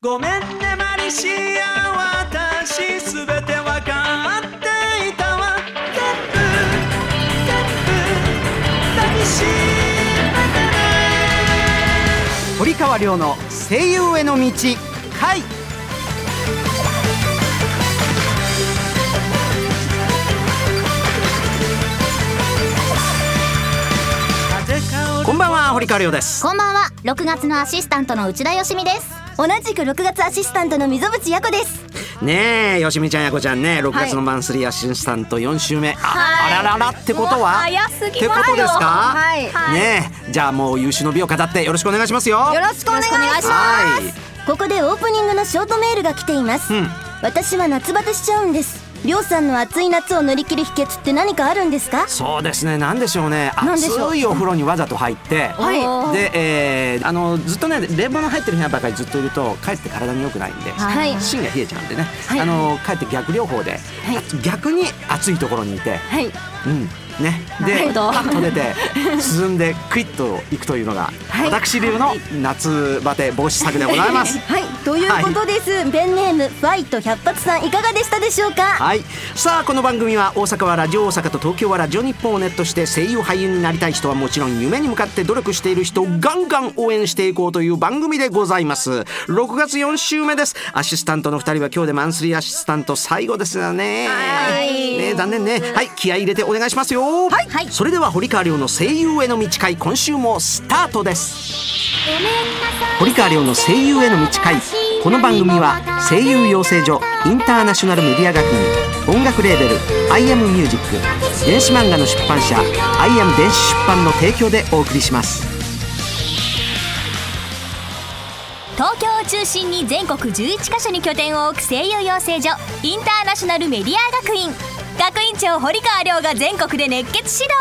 ごめんねマリシア私すべてわかっていたわ。全部全部抱きしめてね堀川亮の声優への道回。こんばんは堀川亮です。こんばんは。6月のアシスタントの内田よしみです同じく6月アシスタントの溝渕や子です。ねえよしみちゃんやこちゃんね。6月のマンスリーアシスタント4週目、ああらららってことは？早すってことですか？はい。ねえじゃあもう優秀の美を飾ってよろしくお願いしますよ。よろしくお願いします。はい。ここでオープニングのショートメールが来ています、うん。私は夏バテしちゃうんですりょうさんの暑い夏を乗り切る秘訣って何かあるんですか？そうですね。なんでしょうね。暑いお風呂にわざと入ってはい。で、えーあのずっとね冷房の入ってる部屋ばかりずっといるとかえって体に良くないんで、はい。芯が冷えちゃうんでね、はい。あのかえって逆療法で、逆に暑いところにいて、はい。うんね、でパッと出て涼んでクイッといくというのが、はい。私流の夏バテ防止策でございます。はい。ということです、ペンネームファイト百発さんいかがでしたでしょうか？はい、さあこの番組は大阪はラジオ大阪と東京はラジオ日本をネットして声優俳優になりたい人はもちろん夢に向かって努力している人をガンガン応援していこうという番組でございます。6月4週目です。アシスタントの2人は今日でマンスリーアシスタント最後ですよね。ね残念ね。はい。気合い入れてお願いしますよはい、はいそれでは堀川亮の声優への道会今週もスタートです。堀川亮の声優への道会この番組は声優養成所インターナショナルメディア学院音楽レーベル「アイアムミュージック電子漫画の出版社「アイアム電子出版」の提供でお送りします。東京を中心に全国11カ所に拠点を置く声優養成所インターナショナルメディア学院学院長堀川亮が全国で熱血指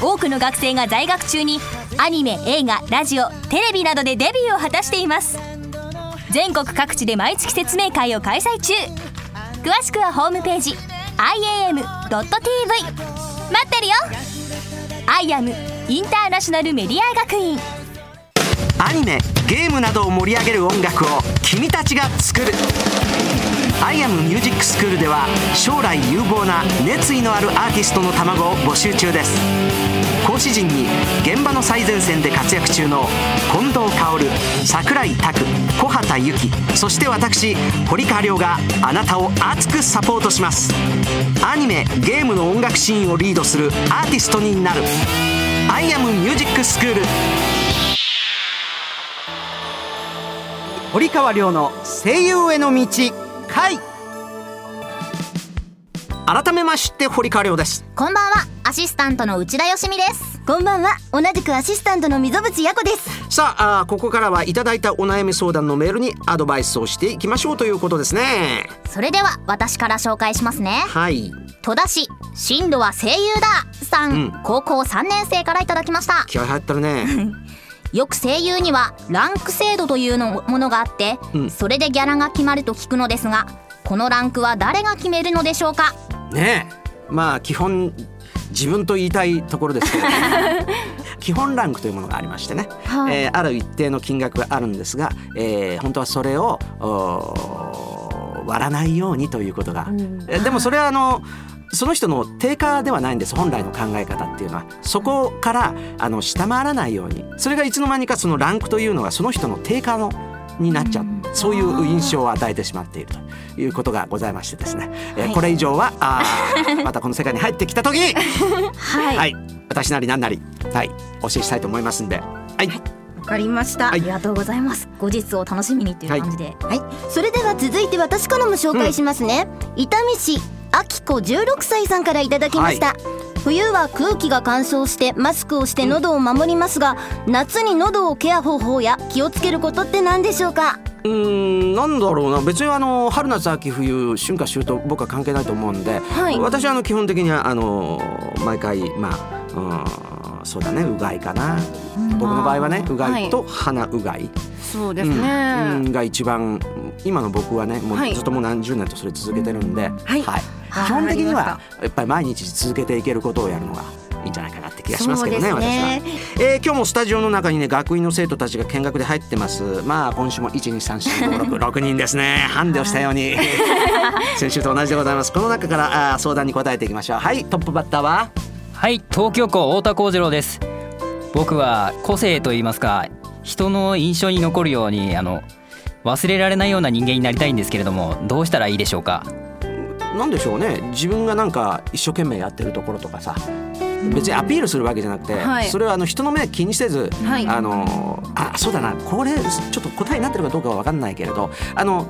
導。多くの学生が在学中にアニメ映画ラジオテレビなどでデビューを果たしています。全国各地で毎月説明会を開催中。詳しくはホームページ iam.tv 待ってるよ。IAM インターナショナルメディア学院。アニメゲームなどを盛り上げる音楽を君たちが作る「アイアムミュージックスクール」では将来有望な熱意のあるアーティストの卵を募集中です。講師陣に現場の最前線で活躍中の近藤薫櫻井拓小畑由紀そして私堀川亮があなたを熱くサポートします。アニメゲームの音楽シーンをリードするアーティストになる「アイアムミュージックスクール」堀川亮の声優への道回改めまして堀川亮です。こんばんは。アシスタントの内田よしみです。こんばんは。同じくアシスタントの溝渕や子です。さああーここからはいただいたお悩み相談のメールにアドバイスをしていきましょうということですね。それでは私から紹介しますね。はい。戸田市進路は声優ださん、うん。高校3年生からいただきました。気合入ってるね よく声優にはランク制度というのものがあって、うん。それでギャラが決まると聞くのですがこのランクは誰が決めるのでしょうか？ねえ。まあ基本自分と言いたいところですけど 基本ランクというものがありましてね、はい。えーある一定の金額があるんですが、えー本当はそれを割らないようにということが、えーでもそれはあのその人の定価ではないんです本来の考え方っていうのは。そこからあの下回らないように。それがいつの間にかそのランクというのがその人の定価のになっちゃう。そういう印象を与えてしまっているということがございましてですね、えーこれ以上はあーまたこの世界に入ってきた時。に はい。はい、私なりなんなり、はい、お教えしたいと思いますんで、はい、わかりました。はい。ありがとうございます。後日を楽しみにという感じで、はい、それでは続いて私からも紹介しますね、伊丹市あきこ16歳さんからいただきました、冬は空気が乾燥してマスクをして喉を守りますが、夏に喉をケア方法や気をつけることって何でしょうか？うーんなんだろうな。別にあの春夏秋冬春夏秋冬僕は関係ないと思うんで、はい。私はあの基本的にはあの毎回まあうんそうだねうがいかな、僕の場合はねうがいと鼻うがい、そうでうん。うんが一番今の僕はねもはい。うずっともう何十年とそれ続けてるんで、はい。基本的にはやっぱり毎日続けていけることをやるのがいいんじゃないかなって気がしますけどねね。私は、えー今日もスタジオの中にね学院の生徒たちが見学で入ってます。まあ今週も1234566 人ですね。ハンデをしたように。先週と同じでございます。この中からあー相談に答えていきましょう。はいトップバッターは？はい東京校太田幸次郎です。僕は個性といいますか人の印象に残るようにあの忘れられないような人間になりたいんですけれどもどうしたらいいでしょうか？なんでしょうね。自分がなんか一生懸命やってるところとかさ別にアピールするわけじゃなくて、はい。それはあの人の目気にせず、はい。あのあそうだなこれちょっと答えになってるかどうかは分かんないけれどあの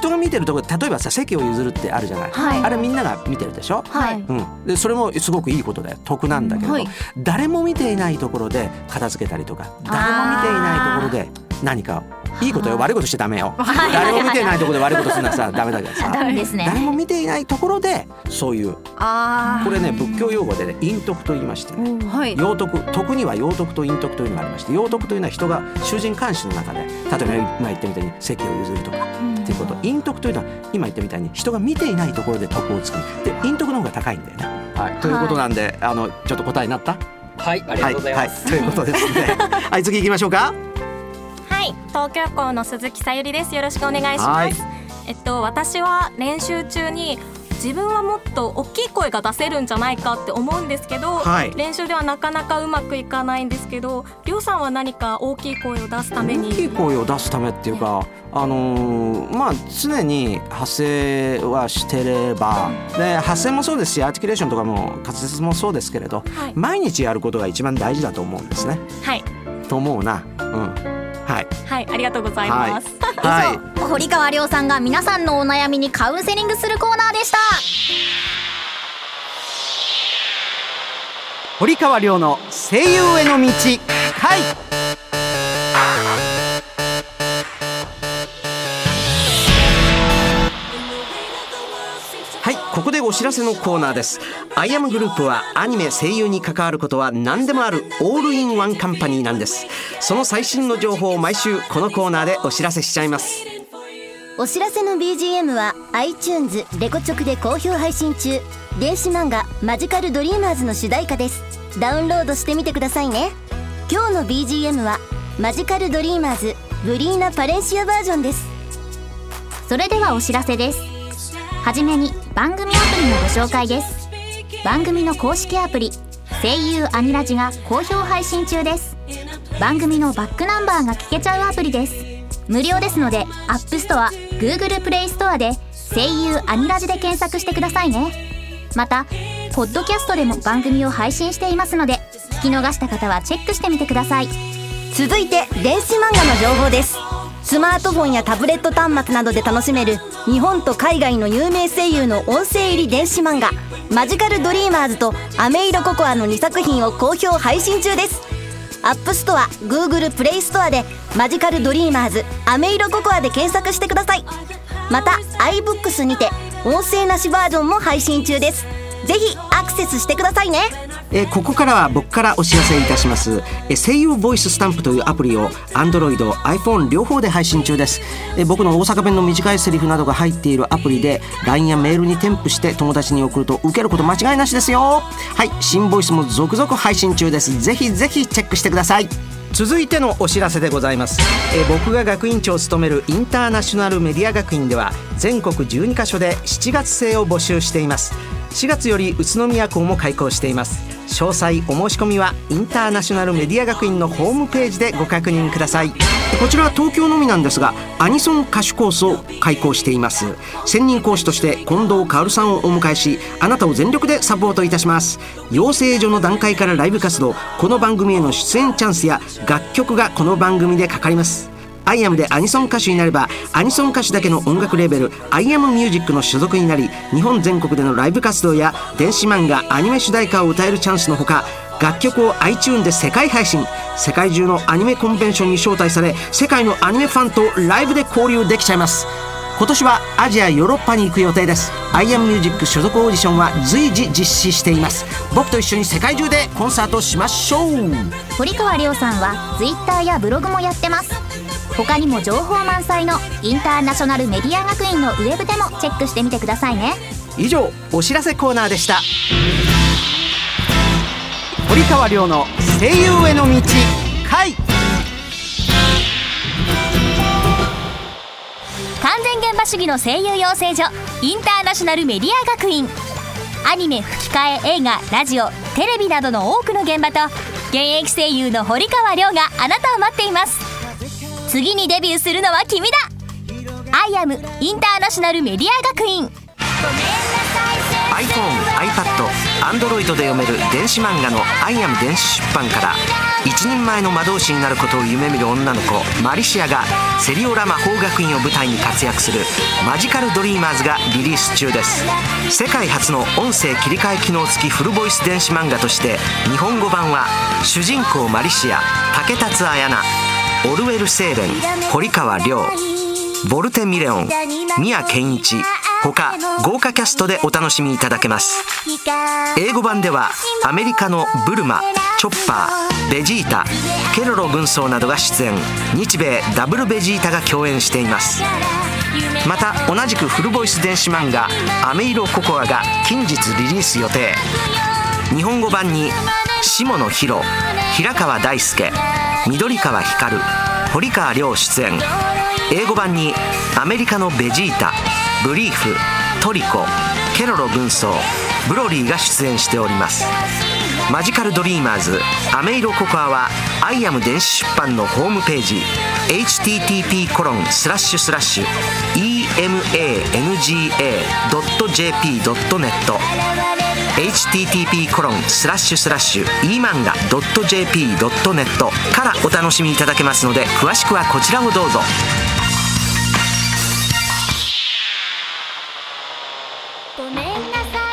人が見てるところ例えばさ席を譲るってあるじゃない、はい。あれみんなが見てるでしょ、はい。うん、でそれもすごくいいことだよ。得なんだけれど、はい。誰も見ていないところで片付けたりとか誰も見ていないところで何かいいことよ。悪いことしちゃダメよ。誰も見ていないところで悪いことするのはさ ダメだけどさ。ダメですね。誰も見ていないところでそういう。あこれね仏教用語でね陰徳と言いまして。ねあはい。陽徳。徳には陽徳と陰徳というのがありまして陽徳というのは人が囚人監視の中で例えば今言ったみたいに席を譲るとかっていうこと。陰徳というのは今言ったみたいに人が見ていないところで徳を作るで陰徳の方が高いんだよね。はい、ということなんで、あのちょっと答えになった？はいありがとうございます、はい。はい、ということですね。はい次行きましょうか。はい、東京校の鈴木さゆりです。よろしくお願いしはい。ます。えっと私は練習中に自分はもっと大きい声が出せるんじゃないかって思うんですけど、はい練習ではなかなかうまくいかないんですけど、りょうさんは何か大きい声を出すため大きいに、声を出すためっていうか、あのーまあ常に発声はしてればで発声もそうですしアーティキュレーションとかも滑舌もそうですけれど、はい毎日やることが一番大事だと思うんですね。はいと思うな。うん。はい。はいありがとうございます。はい。堀川亮さんが皆さんのお悩みにカウンセリングするコーナーでした堀川亮の声優への道。はい、ここでお知らせのコーナーです。アイアムグループはアニメ声優に関わることは何でもあるオールインワンカンパニーなんです。その最新の情報を毎週このコーナーでお知らせしちゃいます。お知らせの BGM は iTunes レコチョクで好評配信中電子漫画マジカルドリーマーズの主題歌ですダウンロードしてみてくださいね今日の BGM はマジカルドリーマーズブリーナ・パレンシアバージョンですそれではお知らせですはじめに番組アプリのご紹介です。番組の公式アプリ声優アニラジが好評配信中です。番組のバックナンバーが聞けちゃうアプリです。無料ですので App Store、Google Play Store で声優アニラジで検索してくださいね。またポッドキャストでも番組を配信していますので聞き逃した方はチェックしてみてください。続いて電子漫画の情報です。スマートフォンやタブレット端末などで楽しめる日本と海外の有名声優の音声入り電子漫画「マジカルドリーマーズ」と「アメイロココア」の2作品を好評配信中です。アップストア Google プレイストアで「マジカルドリーマーズアメイロココア」で検索してください。また iBooks にて音声なしバージョンも配信中です。ぜひアクセスしてくださいね。えーここからは僕からお知らせいたします、えー声優ボイススタンプというアプリを Android、iPhone 両方で配信中です、えー僕の大阪弁の短いセリフなどが入っているアプリで LINE やメールに添付して友達に送ると受けること間違いなしですよ。はい新ボイスも続々配信中です。ぜひぜひチェックしてください。続いてのお知らせでございます、えー僕が学院長を務めるインターナショナルメディア学院では全国12カ所で7月生を募集しています4月より宇都宮校も開校しています。詳細お申し込みはインターナショナルメディア学院のホームページでご確認ください。こちらは東京のみなんですがアニソン歌手コースを開講しています。専任講師として近藤薫さんをお迎えしあなたを全力でサポートいたします。養成所の段階からライブ活動この番組への出演チャンスや楽曲がこの番組でかかります。アイアムでアニソン歌手になればアニソン歌手だけの音楽レーベルアイアムミュージックの所属になり日本全国でのライブ活動や電子漫画アニメ主題歌を歌えるチャンスのほか楽曲を iTune で世界配信世界中のアニメコンベンションに招待され世界のアニメファンとライブで交流できちゃいます。今年はアジアヨーロッパに行く予定です。アイアムミュージック所属オーディションは随時実施しています。僕と一緒に世界中でコンサートしましょう。堀川亮さんは Twitter やブログもやってます。他にも情報満載のインターナショナルメディア学院のウェブでもチェックしてみてくださいね。以上お知らせコーナーでした。堀川亮の声優への道回。完全現場主義の声優養成所インターナショナルメディア学院。アニメ吹き替え映画ラジオテレビなどの多くの現場と現役声優の堀川亮があなたを待っています次にデビューするのは君だ。アイアムインターナショナルメディア学院 iPhone、iPad、Android で読める電子漫画の「アイアム電子出版」から一人前の魔導士になることを夢見る女の子マリシアがセリオラ魔法学院を舞台に活躍する「マジカルドリーマーズ」がリリース中です。世界初の音声切り替え機能付きフルボイス電子漫画として日本語版は主人公マリシア竹達彩奈。オルウェル・セーレン堀川亮ボルテ・ミレオン宮健一他豪華キャストでお楽しみいただけます。英語版ではアメリカのブルマチョッパーベジータケロロ軍曹などが出演。日米ダブルベジータが共演しています。また同じくフルボイス電子漫画「アメイロココア」が近日リリース予定。日本語版に下野紘平川大輔緑川光堀川亮出演。英語版にアメリカのベジータブリーフトリコケロロ軍曹ブロリーが出演しております。マジカルドリーマーズアメイロココアはアイアム電子出版のホームページ http コロンスラッシュスラッシュ emanga.jp.net http コロンスラッシュスラッシュ emanga.jp.net からお楽しみいただけますので詳しくはこちらをどうぞ。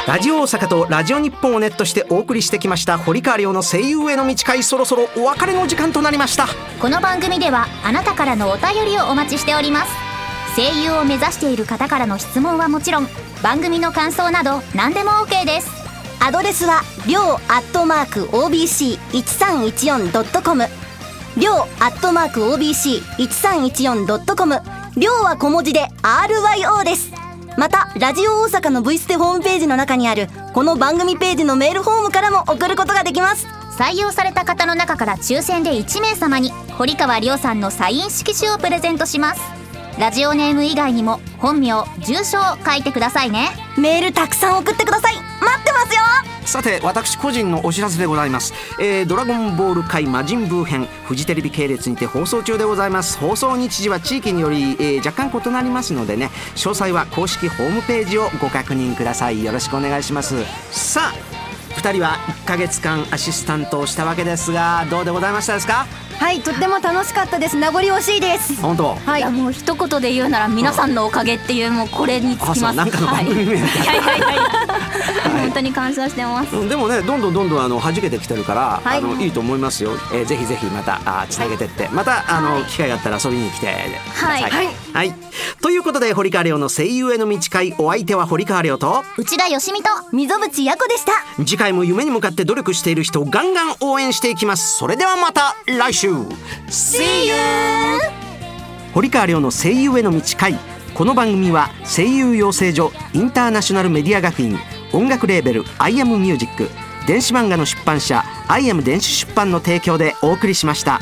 ラジオ大阪とラジオ日本をネットしてお送りしてきました堀川亮の声優への道会そろそろお別れの時間となりました。この番組ではあなたからのお便りをお待ちしております。声優を目指している方からの質問はもちろん番組の感想など何でも OK ですアドレスはりょうアットマーク OBC1314.com りょうアットマーク OBC1314.com りょうは小文字で RYO です。またラジオ大阪の V ステホームページの中にあるこの番組ページのメールフォームからも送ることができます。採用された方の中から抽選で1名様に堀川亮さんのサイン色紙をプレゼントします。ラジオネーム以外にも本名住所を書いてくださいね。メールたくさん送ってください待ってますよ。さて私個人のお知らせでございます、えードラゴンボール界魔人ブー編フジテレビ系列にて放送中でございます。放送日時は地域により、えー若干異なりますのでね詳細は公式ホームページをご確認ください。よろしくお願いします。さあ2人は1ヶ月間アシスタントをしたわけですがどうでございましたですか？はいとっても楽しかったです。名残惜しいです。本当？はい、いやもう一言で言うなら皆さんのおかげっていうもうこれにつきます。あそうなんかの番組名はいはいはい。はい。本当に感謝してます。うんでもねどんどんどんどんあの弾けてきてるから、はい。あのいいと思いますよ、えーぜひぜひまたあつなげてって、またあの、機会があったら遊びに来てください。はい。はいということで堀川亮の声優への道会お相手は堀川亮と内田好美と溝渕やこでした。次回も夢に向かって努力している人をガンガン応援していきます。それではまた来週。See you 堀川亮の声優への道会この番組は声優養成所インターナショナルメディア学院音楽レーベル「アイアムミュージック電子漫画の出版社「アイアム電子出版」の提供でお送りしました。